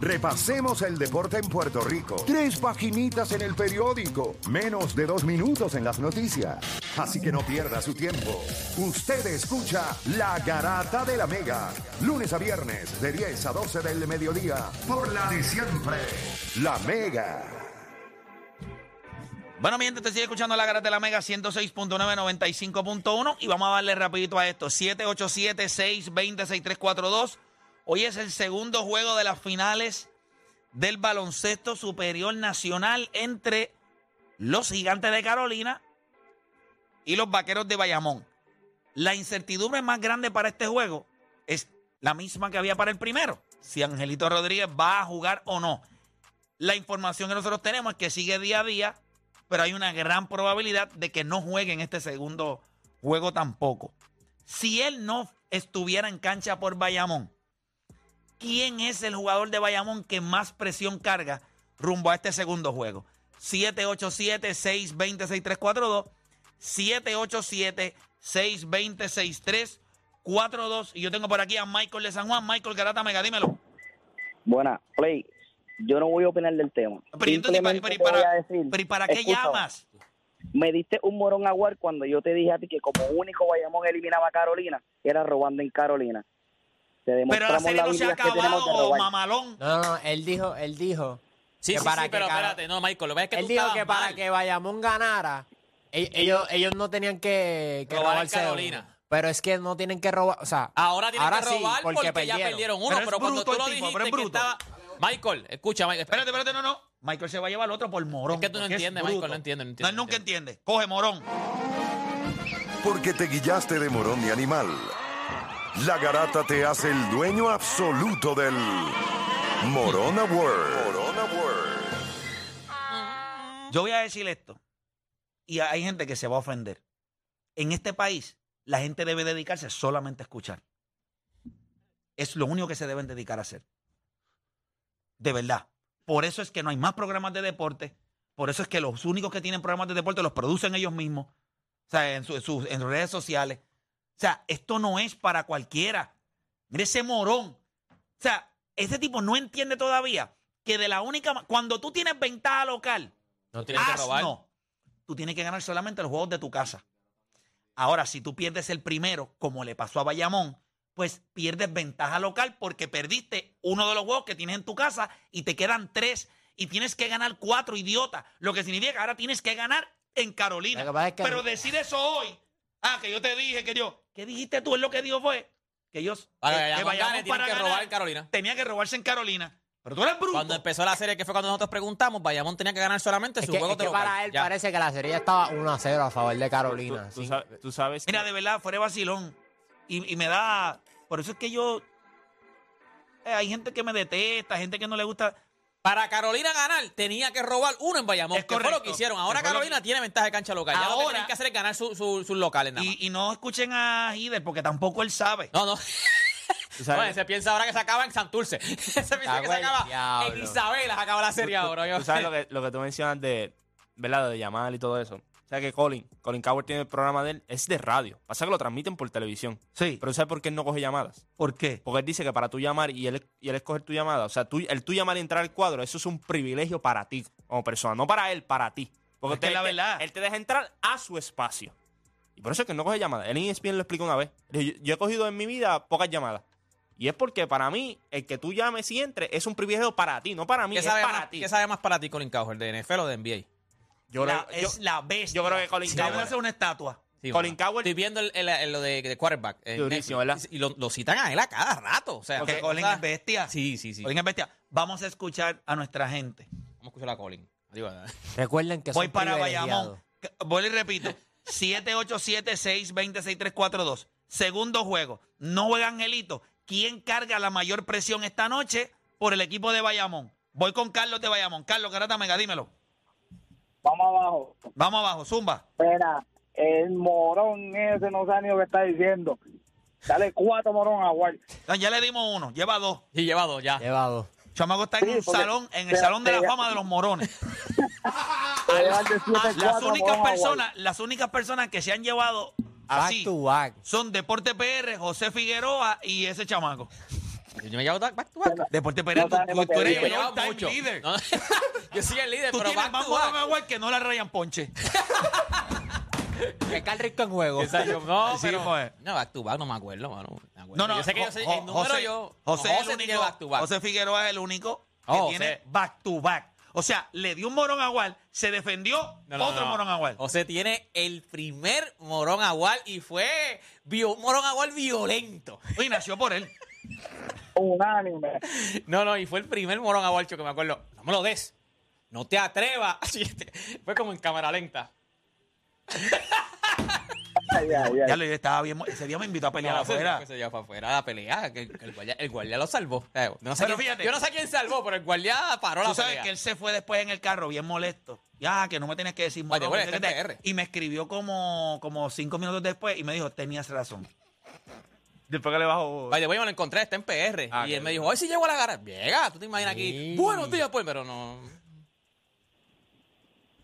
Repasemos el deporte en Puerto Rico. Tres paginitas en el periódico. Menos de dos minutos en las noticias. Así que no pierda su tiempo. Usted escucha La Garata de la Mega. Lunes a viernes de 10 a 12 del mediodía. Por la de siempre. La Mega. Bueno, mi gente, te sigue escuchando la Garata de la Mega 106.995.1 y vamos a darle rapidito a esto. 787-620-6342. Hoy es el segundo juego de las finales del baloncesto superior nacional entre los gigantes de Carolina y los vaqueros de Bayamón. La incertidumbre más grande para este juego es la misma que había para el primero. Si Angelito Rodríguez va a jugar o no. La información que nosotros tenemos es que sigue día a día, pero hay una gran probabilidad de que no juegue en este segundo juego tampoco. Si él no estuviera en cancha por Bayamón, ¿quién es el jugador de Bayamón que más presión carga rumbo a este segundo juego? 787-620-6342. 787-620-6342. Y yo tengo por aquí a Michael de San Juan. Michael Garata Mega, dímelo. Buena, Play, yo no voy a opinar del tema. Pero, ¿y entonces, Simplemente pero, ¿y te voy para, a decir, pero ¿y para qué escucha, llamas? Me diste un morón aguar cuando yo te dije a ti que como único Bayamón eliminaba a Carolina, era robando en Carolina. Te Pero la serie no se ha que acabado, mamalón. No, no, él dijo, él dijo. Sí, que sí, para sí, que pero espérate, no, Michael, lo que es que Él tú dijo que para mal. que Bayamón ganara, e- ellos, ellos no tenían que, que Robar robarse Carolina. uno. Pero es que no tienen que robar, o sea, Ahora tienen que sí, robar porque, ya perdieron. uno, Pero cuando tú lo tipo, dijiste pero es que bruto. estaba... Michael, escucha, Michael, espérate. Espérate, no, no. Michael se va a llevar al otro por morón. Es que tú no entiendes. Michael, no entiendes, no entiendes, él no nunca entiende. Coge morón. Porque te guillaste de morón de animal. La garata te hace el dueño absoluto del Morona World. Morona World. Yo voy a decir esto. Y hay gente que se va a ofender. En este país, la gente debe dedicarse solamente a escuchar. Es lo único que se deben dedicar a hacer. De verdad. Por eso es que no hay más programas de deporte. Por eso es que los únicos que tienen programas de deporte los producen ellos mismos. O sea, en, su- en sus en redes sociales. O sea, esto no es para cualquiera. Mire ese morón. O sea, ese tipo no entiende todavía que de la única... Cuando tú tienes ventaja local, No tienen que robar. Tú tienes que ganar solamente los juegos de tu casa. Ahora, si tú pierdes el primero, como le pasó a Bayamón, pues pierdes ventaja local porque perdiste uno de los juegos que tienes en tu casa y te quedan tres y tienes que ganar cuatro, idiota. Lo que significa que ahora tienes que ganar en Carolina. Pero decir eso hoy, ah, que yo te dije que yo, ¿qué dijiste tú? Es lo que dijo fue que ellos, Para que- que que Bayamón Bayamón gane, para que ganar robar en Carolina. tenía que robarse en Carolina. Pero tú eres bruto. Cuando empezó la serie, que fue cuando nosotros preguntamos, Bayamón tenía que ganar solamente Es su que, juego es de que local. para él Ya. parece que la serie estaba 1 a 0 a favor de Carolina. Tú, sí. sabes, tú sabes que- Mira, de verdad, fuera de vacilón. Y, y me da. Por eso es que yo. eh, hay gente que me detesta, gente que no le gusta. Para Carolina ganar, tenía que robar uno en Bayamón. Es que fue lo correcto. que hicieron. Ahora Carolina que- tiene ventaja de cancha local. Ya lo que Ahora- tienen que hacer es ganar su- su- sus locales nada más. Y, y no escuchen a Hider porque tampoco él sabe. No, no. Oye, se piensa ahora que se acaba en Santurce. se piensa que se acaba diablo. en Isabela. Se acaba la serie tú- ahora. Tú sabes lo que, lo que tú mencionas de, ¿verdad? De llamar y todo eso. O sea que Colin, Colin Coward tiene el programa de él, es de radio. Pasa que lo transmiten por televisión. Sí. Pero ¿sabes por qué él no coge llamadas? ¿Por qué? Porque él dice que para tú llamar y él, y él escoger tu llamada, o sea, tú, el tú llamar y entrar al cuadro, eso es un privilegio para ti como persona, no para él, para ti. Porque Es que te- la verdad- él te deja entrar a su espacio. Y por eso es que no coge llamadas. Él en ESPN lo explica una vez. Yo, yo he cogido en mi vida pocas llamadas. Y es porque para mí, el que tú llames y entres es un privilegio para ti, no para mí, ¿Qué es sabe, para más, ti. ¿Qué sabe más para ti, Colin Cowherd, de NFL o de NBA? Yo La- creo- yo- es la bestia. yo creo que Colin Debe Cowherd- hacer una estatua. Sí, Colin bueno. Estoy viendo el, el- el- lo de, de quarterback. en Durísimo, Netflix. ¿verdad? Y lo, lo citan a él a cada rato. O sea, Porque que- Colin o sea, es bestia. Sí, sí, sí. Colin es bestia. Vamos a escuchar a nuestra gente. Vamos a escuchar a Colin. Recuerden que Voy son para privilegiados. Bayamón. Voy y repito. 787-620-6342. Segundo juego. No juega Angelito. ¿Quién carga la mayor presión esta noche por el equipo de Bayamón? Voy con Carlos de Bayamón. Carlos Garata Mega, dímelo. Vamos abajo. Vamos abajo, Zumba. Espera, el morón ese no sabe ni lo que está diciendo. Dale cuatro morón a. Ah, Ya le dimos uno, lleva dos. Y llevado ya. Llevado. Chamaco está en Sí, un salón, en el salón de la fama de los morones. Las cuatro únicas personas, las únicas personas que se han llevado Back así to back. son Deporte PR, José Figueroa y ese chamaco. Yo me llevo back to back. Deporte Perea, No tú, tú eres el leader. No, yo soy el líder, Tú pero tienes back más to morón back. agua que no la rayan ponche. Que Cal Rico en juego. Exacto, no, Sí, pero, pues. no, back to back no me acuerdo, mano. Me acuerdo. No, no, yo sé que yo Jo- el número José, yo. José, no, es el tiene único, back to back. José Figueroa es el único que Oh, tiene José. back to back. O sea, le dio un morón a Wal, se defendió, No, no, otro no. morón a Wal. José tiene el primer morón agual y fue vio- un morón agual violento. Y nació por él. Unánime. No, no, y fue el primer morón agualcho que me acuerdo. No me lo des. No te atrevas. Este, fue como en cámara lenta. Ay, ay, ay. Ya lo yo estaba bien. Ese día me invitó a pelear No, afuera. Se, se llevó para afuera a pelear. Que, que el, guardia, el guardia lo salvó. No sé Pero quién- fíjate. yo no sé quién salvó, pero el guardia paró la Tú sabes pelea. que él se fue después en el carro bien molesto. Ya, que no me tienes que decir bueno, etcétera. PR. Y me escribió como, como cinco minutos después y me dijo, tenías razón. Después que le bajo. Vaya, voy, me lo encontré, está en PR. Ah, y él me dijo, hoy sí llego a la gara. Llega, tú te imaginas aquí. Buenos días, pues, pero no.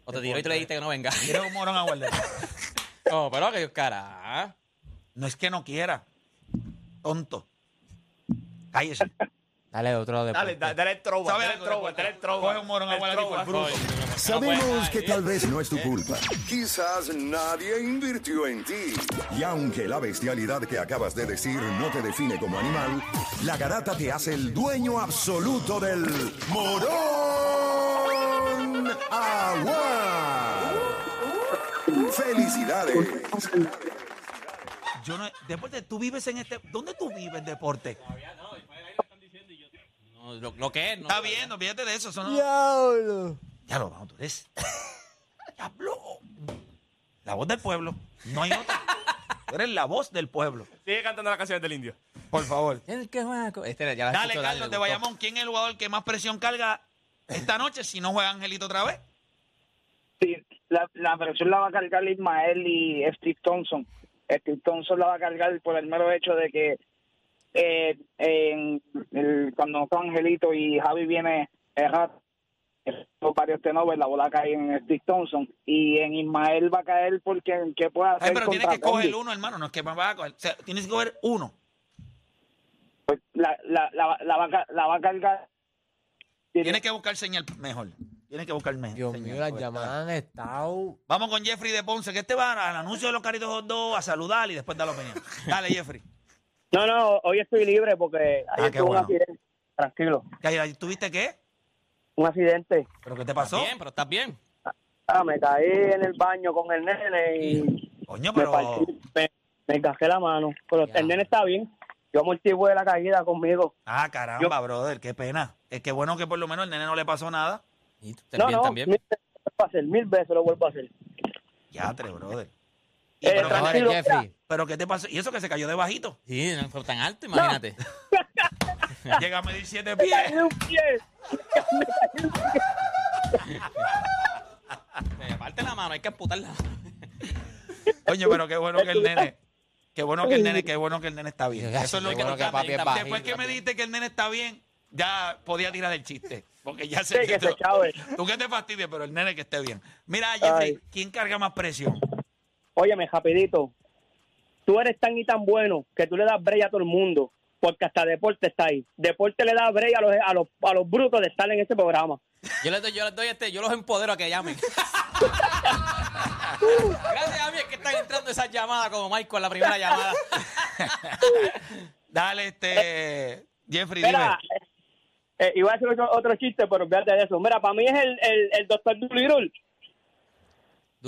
O te tiró y te le dijiste que no venga. Quiero un morón a guardar. No, pero cara. No es que no quiera. Tonto. Cállese. Dale otro de Dale, dale, dale el ¿Sabes dale el dale el throwback. Coge un morón El bruto. Sabemos que tal vez no es tu culpa. Quizás nadie invirtió en ti. Y aunque la bestialidad que acabas de decir no te define como animal, la garata te hace el dueño absoluto del morón agua. ¡Felicidades! Yo no, deporte, tú vives en este. ¿Dónde tú vives, deporte? No, lo, lo que es, no. Está bien, no fíjate de eso. eso no- Diablo. Ya lo vamos, tú eres. Diablo. La voz del pueblo. No hay otra. Tú eres la voz del pueblo. Sigue cantando las canciones del indio. Por favor. El que juega con- Este, ya la Dale, escucho, Carlos, le de gustó. Bayamón. ¿Quién es el jugador que más presión carga esta noche si no juega Angelito otra vez? Sí, la, la presión la va a cargar Ismael y Steve Thompson. Steve Thompson la va a cargar por el mero hecho de que eh, en el- cuando no está Angelito y Javi viene errado, los varios tenovers, la bola cae en Steve Thompson y en Ismael va a caer porque en qué puede hacer Ay, pero tienes contra que coger uno, hermano. No es que me va a coger. O sea, tienes que coger uno. Pues la, la, la, la va, la va a cargar Tienes que buscar señal mejor. Tienes que buscar mejor. Dios señal, mío, las llamadas han estado. Vamos con Jeffrey de Ponce, que este va al anuncio de los caritos dog a saludar y después da la opinión. Dale, Jeffrey. No, no, hoy estoy libre porque ayer Ah, qué tuve bueno. un accidente. Tranquilo. ¿Tuviste qué? un accidente. ¿Pero qué te pasó? bien, pero estás bien. Ah, me caí en el baño con el nene y Coño, me pero. partí, me, me encajé la mano. Pero Ya. el nene está bien. Yo amortigué la caída conmigo. Ah, caramba, brother, qué pena. Es que bueno que por lo menos el nene no le pasó nada. Y tú No, bien no, también. mil veces lo vuelvo a hacer, mil veces lo vuelvo a hacer. Ya, tres, brother. Y Eh, pero, tranquilo, Jeffrey. pero ¿qué te pasó? ¿Y eso que se cayó de bajito? Sí, no fue tan alto, imagínate. Llega a medir siete Me pies. de un pie. Eh, Aparte la mano, hay que amputarla. Coño, pero qué bueno que el nene. Qué bueno que el nene, qué bueno que el nene está bien. Eso es lo que bueno que papi es Después bajito. que me dijiste que el nene está bien, ya podía tirar el chiste. Porque ya Sí, sé que se chave. Tú que te fastidies, pero el nene que esté bien. Mira, Jeffrey, Ay. ¿quién carga más presión? Óyeme, rapidito. Tú eres tan y tan bueno que tú le das break a todo el mundo. Porque hasta deporte está ahí. Deporte le da break a los, a los, a los brutos de estar en ese programa. Yo les doy, yo les doy este, yo los empodero a que llamen. Gracias a mí es que están entrando esas llamadas como Michael, la primera llamada. Dale, este. Jeffrey, dime. Mira, eh, iba a hacer otro, otro chiste, pero olvídate de eso. Mira, para mí es el, el, el doctor Dolittle.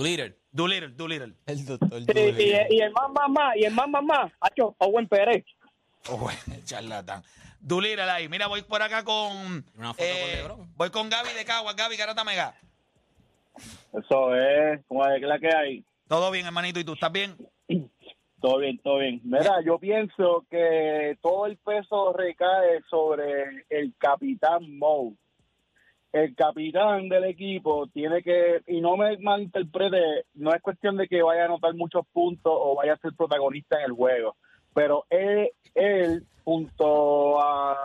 Líder. Doolittle, Doolittle. El doctor Sí, Doolittle. y, y el más, más, más, y el más, más, más, Hacho, Owen Pérez. Oh, bueno, charlatán. Doolittle ahí. Mira, voy por acá con. Una foto con LeBron. voy con Gaby de Cagua. Gaby Garata Mega. Eso es, como es la que hay. Todo bien, hermanito. ¿Y tú estás bien? Todo bien, todo bien. Mira, yo pienso que todo el peso recae sobre el capitán Moe. El capitán del equipo tiene que, y no me malinterprete, no es cuestión de que vaya a anotar muchos puntos o vaya a ser protagonista en el juego, pero él, él junto a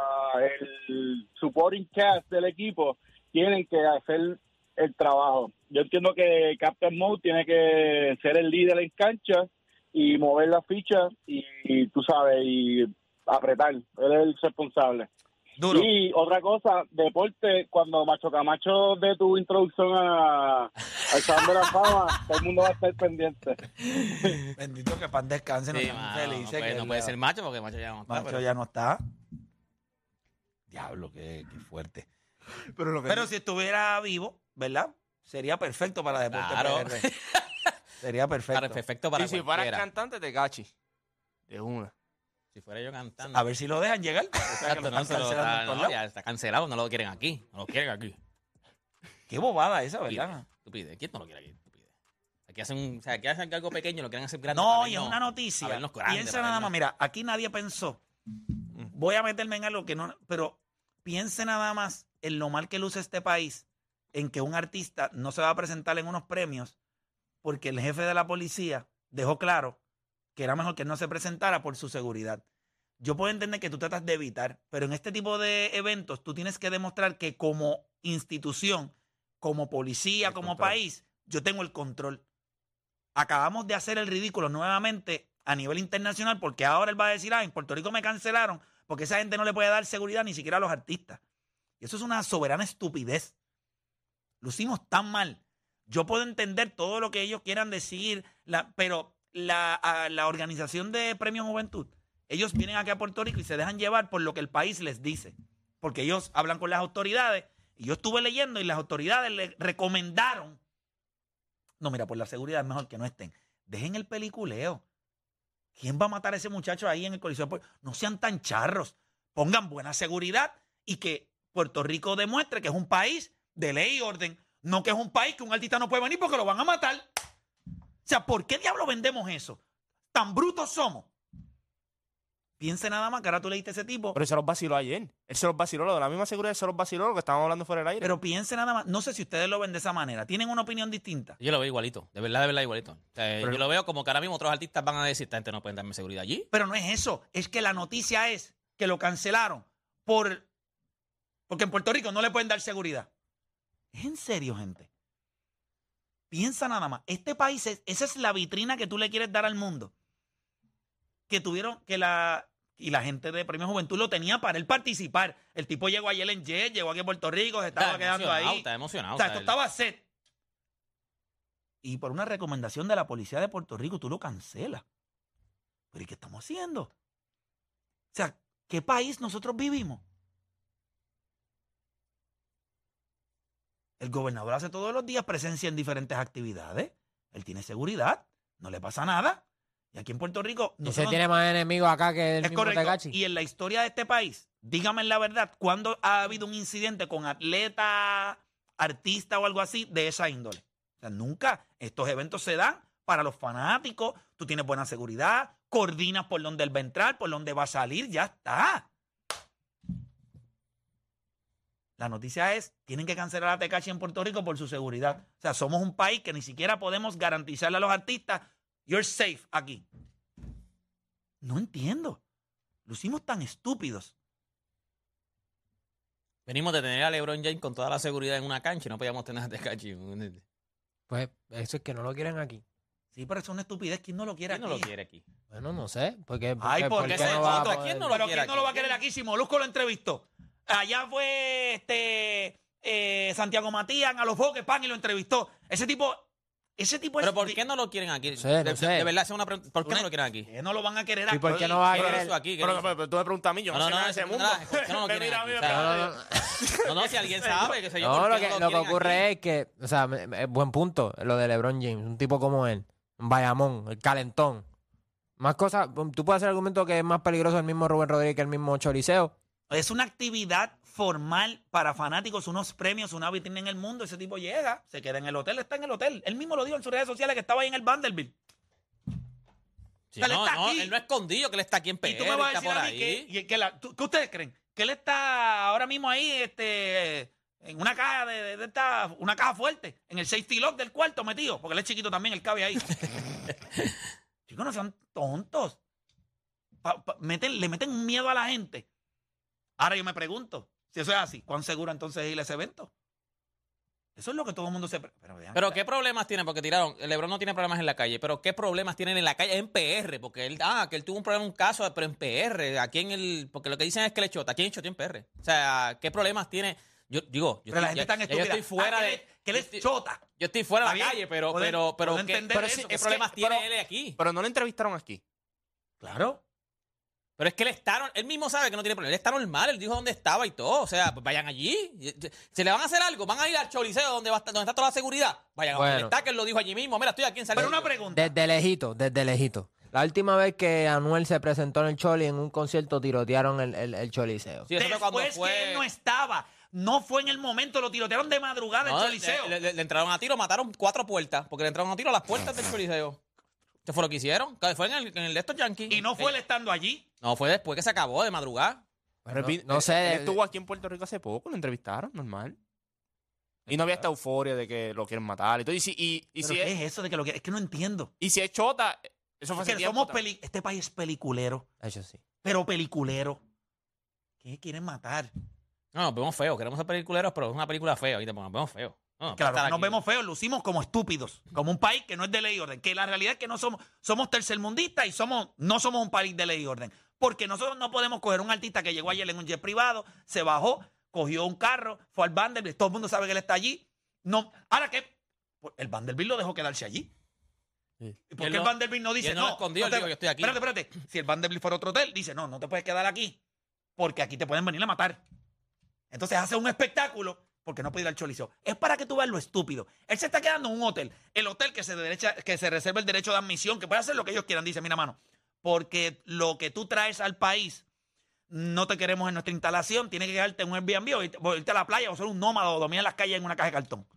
el supporting cast del equipo tienen que hacer el trabajo. Yo entiendo que Captain Moe tiene que ser el líder en cancha y mover la ficha y, y tú sabes y apretar. Él es el responsable. Duro. Y otra cosa, deporte, cuando Macho Camacho de tu introducción a, al Salón de la Fama, todo el mundo va a estar pendiente. Bendito que pan descanse, no Sí, mano, no felices. puede, que no puede ser macho porque macho ya no está. Macho pero- ya no está. Diablo, qué, qué fuerte. Pero, lo que Pero si estuviera vivo, ¿verdad? Sería perfecto para Deporte Claro. PR. Sería perfecto. Para, perfecto para y si fueras cantante, te cachi. De una. Si fuera yo cantando. A ver si lo dejan llegar. Exacto, no, se lo no, ya está cancelado, no lo quieren aquí. No lo quieren aquí. Qué bobada esa, ¿verdad? Estupidez. ¿Quién no lo quiere aquí? Estupidez. Aquí hacen, un- o sea, aquí hacen algo pequeño, lo quieren hacer grande. No, y es una noticia. grandes, Piensa nada más, mira, aquí nadie pensó. Voy a meterme en algo que no, pero piense nada más en lo mal que luce este país, en que un artista no se va a presentar en unos premios porque el jefe de la policía dejó claro que era mejor que no se presentara por su seguridad. Yo puedo entender que tú tratas de evitar, pero en este tipo de eventos tú tienes que demostrar que como institución, como policía, El como control. país, yo tengo el control. Acabamos de hacer el ridículo nuevamente a nivel internacional porque ahora él va a decir, ah, en Puerto Rico me cancelaron porque esa gente no le puede dar seguridad ni siquiera a los artistas. Y eso es una soberana estupidez. Lo hicimos tan mal. Yo puedo entender todo lo que ellos quieran decir, la- pero la, la organización de Premio Juventud, ellos vienen aquí a Puerto Rico y se dejan llevar por lo que el país les dice. Porque ellos hablan con las autoridades. Y yo estuve leyendo y las autoridades le recomendaron. No, mira, por la seguridad es mejor que no estén. Dejen el peliculeo. ¿Quién va a matar a ese muchacho ahí en el Coliseo? Pues, No sean tan charros. Pongan buena seguridad y que Puerto Rico demuestre que es un país de ley y orden. No que es un país que un artista no puede venir porque lo van a matar. O sea, ¿por qué diablo vendemos eso? Tan brutos somos. Piense nada más que ahora tú leíste ese tipo. Pero se los vaciló ayer. Él se los vaciló, lo de la misma seguridad, se los vaciló lo que estábamos hablando fuera del aire. Pero piense nada más. No sé si ustedes lo ven de esa manera. ¿Tienen una opinión distinta? Yo lo veo igualito. De verdad, de verdad, igualito. O sea, yo lo veo como que ahora mismo otros artistas van a decir, esta gente no puede darme seguridad allí. Pero no es eso. Es que la noticia es que lo cancelaron por porque en Puerto Rico no le pueden dar seguridad. ¿Es en serio, gente? Piensa nada más. Este país, es, esa es la vitrina que tú le quieres dar al mundo. Que tuvieron, que la, y la gente de Premio Juventud lo tenía para él participar. El tipo llegó ayer en Jet, llegó aquí a Puerto Rico, se estaba Está quedando ahí. Está emocionado. O sea, o sea, esto él- estaba set. Y por una recomendación de la policía de Puerto Rico, tú lo cancelas. ¿Pero y qué estamos haciendo? O sea, ¿qué país nosotros vivimos? El gobernador hace todos los días presencia en diferentes actividades. Él tiene seguridad, no le pasa nada. Y aquí en Puerto Rico... Y se tiene más enemigos acá que el es mismo correcto. Tecachi. Y en la historia de este país, dígame la verdad, ¿cuándo ha habido un incidente con atleta, artista o algo así de esa índole? O sea, nunca. Estos eventos se dan para los fanáticos, tú tienes buena seguridad, coordinas por dónde él va a entrar, por dónde va a salir, ya está. La noticia es, tienen que cancelar a Tecachi en Puerto Rico por su seguridad. O sea, somos un país que ni siquiera podemos garantizarle a los artistas, you're safe aquí. No entiendo. Lucimos tan estúpidos. Venimos de tener a LeBron James con toda la seguridad en una cancha y no podíamos tener a Tecachi. Pues eso es que no lo quieren aquí. Sí, pero es una estupidez. ¿Quién no lo quiere ¿Quién no aquí? lo quiere aquí? Bueno, no sé. Porque, Ay, ¿por qué qué se no va a otro? poder? ¿Quién no lo pero quiere ¿quién no lo va a aquí? querer aquí si Molusco lo entrevistó? Allá fue este eh, Santiago Matías a los foques, pan, y lo entrevistó. Ese tipo, ese tipo es... ¿Pero por qué no lo quieren aquí? sé, no de, sé. de verdad, es una pregunta. ¿Por qué no lo quieren aquí? ¿Qué no lo van a querer ¿Y aquí? por qué no va a ¿Qué querer? hizo aquí? ¿Qué Pero, hizo? pero- pero tú me preguntas a mí, yo no, No, sé no, nada de ese no, mundo. no, ¿por qué no lo quieren aquí? No, no, no. No, no, si alguien sabe, que sé yo. No, ¿por lo que, no lo que ocurre aquí? es que, o sea, buen punto, lo de LeBron James, un tipo como él, Bayamón, el calentón. Más cosas, tú puedes hacer el argumento que es más peligroso el mismo Rubén Rodríguez que el mismo Choriceo. Es una actividad formal para fanáticos, unos premios, una vitrina en el mundo. Ese tipo llega, se queda en el hotel, está en el hotel. Él mismo lo dijo en sus redes sociales que estaba ahí en el Vanderbilt. Sí, Él no, está no, aquí. él no ha escondido que él está aquí en PR, Y tú me vas a decir a mí que, que la- ¿qué ustedes creen? Que él está ahora mismo ahí este, en una caja de, de- de esta, una caja fuerte, en el safety lock del cuarto metido, porque él es chiquito también, él cabe ahí. Chicos, no sean tontos. Pa- pa- meten- le meten miedo a la gente. Ahora yo me pregunto, si eso es así, ¿cuán seguro entonces es ir a ese evento? Eso es lo que todo el mundo se... Pero, vean, Pero ¿qué problemas tiene? Porque tiraron, el Lebron no tiene problemas en la calle, pero ¿qué problemas tienen en la calle? En PR, porque él, ah, que él tuvo un problema, un caso, pero en PR, aquí en el, porque lo que dicen es que le chota, aquí en Chota en PR. O sea, ¿qué problemas tiene? Yo digo, yo, Pero la estoy- gente tan ya- estúpida. yo estoy fuera Ah, que de, le- que le yo estoy- chota. Yo estoy fuera de la calle, pero, puedo- pero, pero, ¿qué, entender pero eso. sí, Es ¿qué que- problemas tiene pero- él aquí? Pero no lo entrevistaron aquí. Claro. Pero es que él está, él mismo sabe que no tiene problema. Él está normal, él dijo dónde estaba y todo. O sea, pues vayan allí. Si le van a hacer algo, van a ir al choliseo donde, va a donde está toda la seguridad. Vayan a Bueno. donde está, que él lo dijo allí mismo. Mira, estoy aquí en San Pero una pregunta. Desde lejito, desde lejito. La última vez que Anuel se presentó en el Choli, en un concierto tirotearon el, el, el Choliseo. Sí, cuando Después fue- que él no estaba. No fue en el momento, lo tirotearon de madrugada No, el Choliseo. le- le- le entraron a tiro, mataron cuatro puertas, porque le entraron a tiro a las puertas del Choliseo. Eso fue lo que hicieron. Fue en el, en el de estos Yankees. y no fue él estando allí. No, fue después que se acabó de madrugada. Pero No- no sé. Él estuvo aquí en Puerto Rico hace poco, lo entrevistaron, normal. Y no había esta euforia de que lo quieren matar y todo. Y si, y, y ¿Pero si, ¿Qué es, es eso de que lo que es que no entiendo? y si es chota, eso fue Es que somos peli- este país es peliculero, Eso sí. pero peliculero. ¿Qué quieren matar? No, nos vemos feos. Queremos ser peliculeros, pero es una película fea. ¿viste? Nos vemos feos. No, no puede Claro, nos vemos feos, lucimos como estúpidos, como un país que no es de ley y orden, que la realidad es que no somos, somos tercermundistas y somos, no somos un país de ley y orden, porque nosotros no podemos coger un artista que llegó ayer en un jet privado, se bajó, cogió un carro, fue al Vanderbilt, todo el mundo sabe que él está allí, no, ahora que pues, el Vanderbilt lo dejó quedarse allí. Sí. ¿Y por qué el no- Vanderbilt no dice él no no? escondió, él te- dijo, "Yo estoy aquí". Espérate, espérate. Si el Vanderbilt fuera otro hotel, dice no, no te puedes quedar aquí, porque aquí te pueden venir a matar. Entonces hace un espectáculo porque no puede ir al choliseo. Es para que tú veas lo estúpido. Él se está quedando en un hotel. El hotel que se, derecha, que se reserva el derecho de admisión, que puede hacer lo que ellos quieran, dice, mira, mano, porque lo que tú traes al país no te queremos en nuestra instalación, tienes que quedarte en un Airbnb o irte, o irte a la playa o ser un nómada o dormir en las calles en una caja de cartón.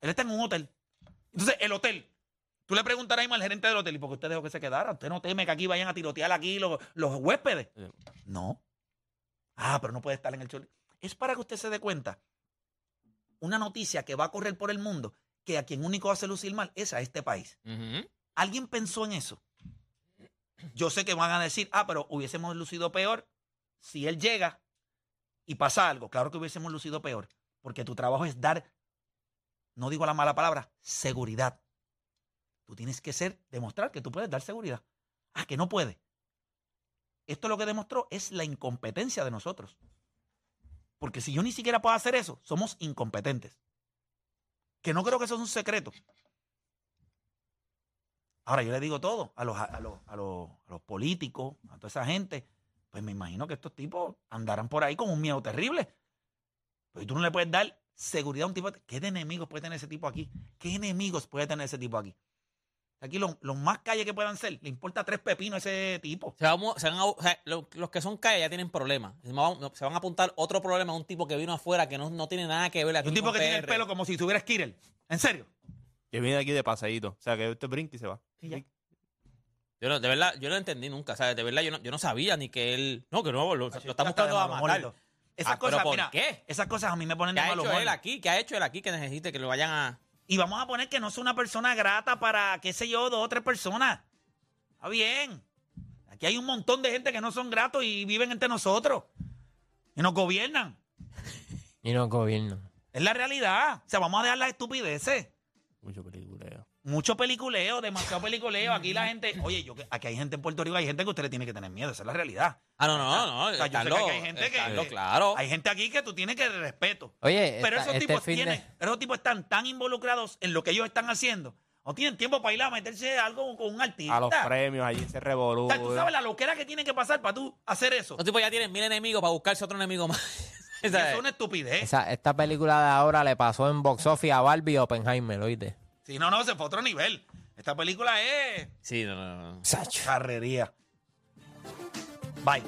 Él está en un hotel. Entonces, el hotel. Tú le preguntarás al gerente del hotel, ¿y por qué usted dejó que se quedara? ¿Usted no teme que aquí vayan a tirotear aquí los, los huéspedes? Sí. No. Ah, pero no puede estar en el choli. Es para que usted se dé cuenta. Una noticia que va a correr por el mundo, que a quien único hace lucir mal es a este país. ¿Alguien pensó en eso? Yo sé que van a decir, ah, pero hubiésemos lucido peor si él llega y pasa algo. Claro que hubiésemos lucido peor, porque tu trabajo es dar, no digo la mala palabra, seguridad. Tú tienes que ser, demostrar que tú puedes dar seguridad. Ah, que no puede. Esto lo que demostró es la incompetencia de nosotros. Porque si yo ni siquiera puedo hacer eso, somos incompetentes. Que no creo que eso es un secreto. Ahora, yo le digo todo a los, a los, a los, a los políticos, a toda esa gente. Pues me imagino que estos tipos andarán por ahí con un miedo terrible. Pero tú no le puedes dar seguridad a un tipo. ¿Qué de enemigos puede tener ese tipo aquí? ¿Qué enemigos puede tener ese tipo aquí? Aquí los, los más calles que puedan ser, le importa tres pepinos a ese tipo. Se van a- se van a- o sea, lo- los que son calle ya tienen problemas. Se van, se van a apuntar otro problema a un tipo que vino afuera que no, no tiene nada que ver aquí Un tipo con que tiene el pelo como si tuviera Skirel. ¿En serio? Que viene aquí de paseíto. O sea, que usted brinca y se va. Y ya. Yo no, de verdad, yo no entendí nunca. O sea, de verdad, yo no, yo no sabía ni que él. No, que no, lo, lo está Hasta buscando de a matar. Esas Ah, ¿pero cosas, por mira, qué? esas cosas a mí me ponen ¿Qué de ha mal hecho humor. él aquí? ¿Qué ha hecho él aquí que necesite que lo vayan a. Y vamos a poner que no es una persona grata para, qué sé yo, dos o tres personas. Está bien. Aquí hay un montón de gente que no son gratos y viven entre nosotros. Y nos gobiernan. Y no gobierno. Es la realidad. O sea, vamos a dejar las estupideces. Mucho peliculeo. Mucho peliculeo, demasiado peliculeo. Aquí la gente, oye, yo que- aquí hay gente en Puerto Rico, hay gente que usted le tiene que tener miedo, esa es la realidad. Ah, no, no, no. O sea, yo sé que aquí hay gente que- claro. Hay gente aquí que tú tienes que respeto. Oye, Pero esta- esos este tipos de- tienen, esos tipos están tan involucrados en lo que ellos están haciendo. No tienen tiempo para ir a meterse algo con un artista. A los premios, allí se revolú. O sea, tú sabes la loquera que tiene que pasar para tú hacer eso. Los tipos ya tienen mil enemigos para buscarse otro enemigo más. Eso es una estupidez. Esa- esta película de ahora le pasó en box office a Barbie y Oppenheimer, ¿oíste? Si no, no, se fue a otro nivel. Esta película es Sí, no, no, no. carrería. Bye.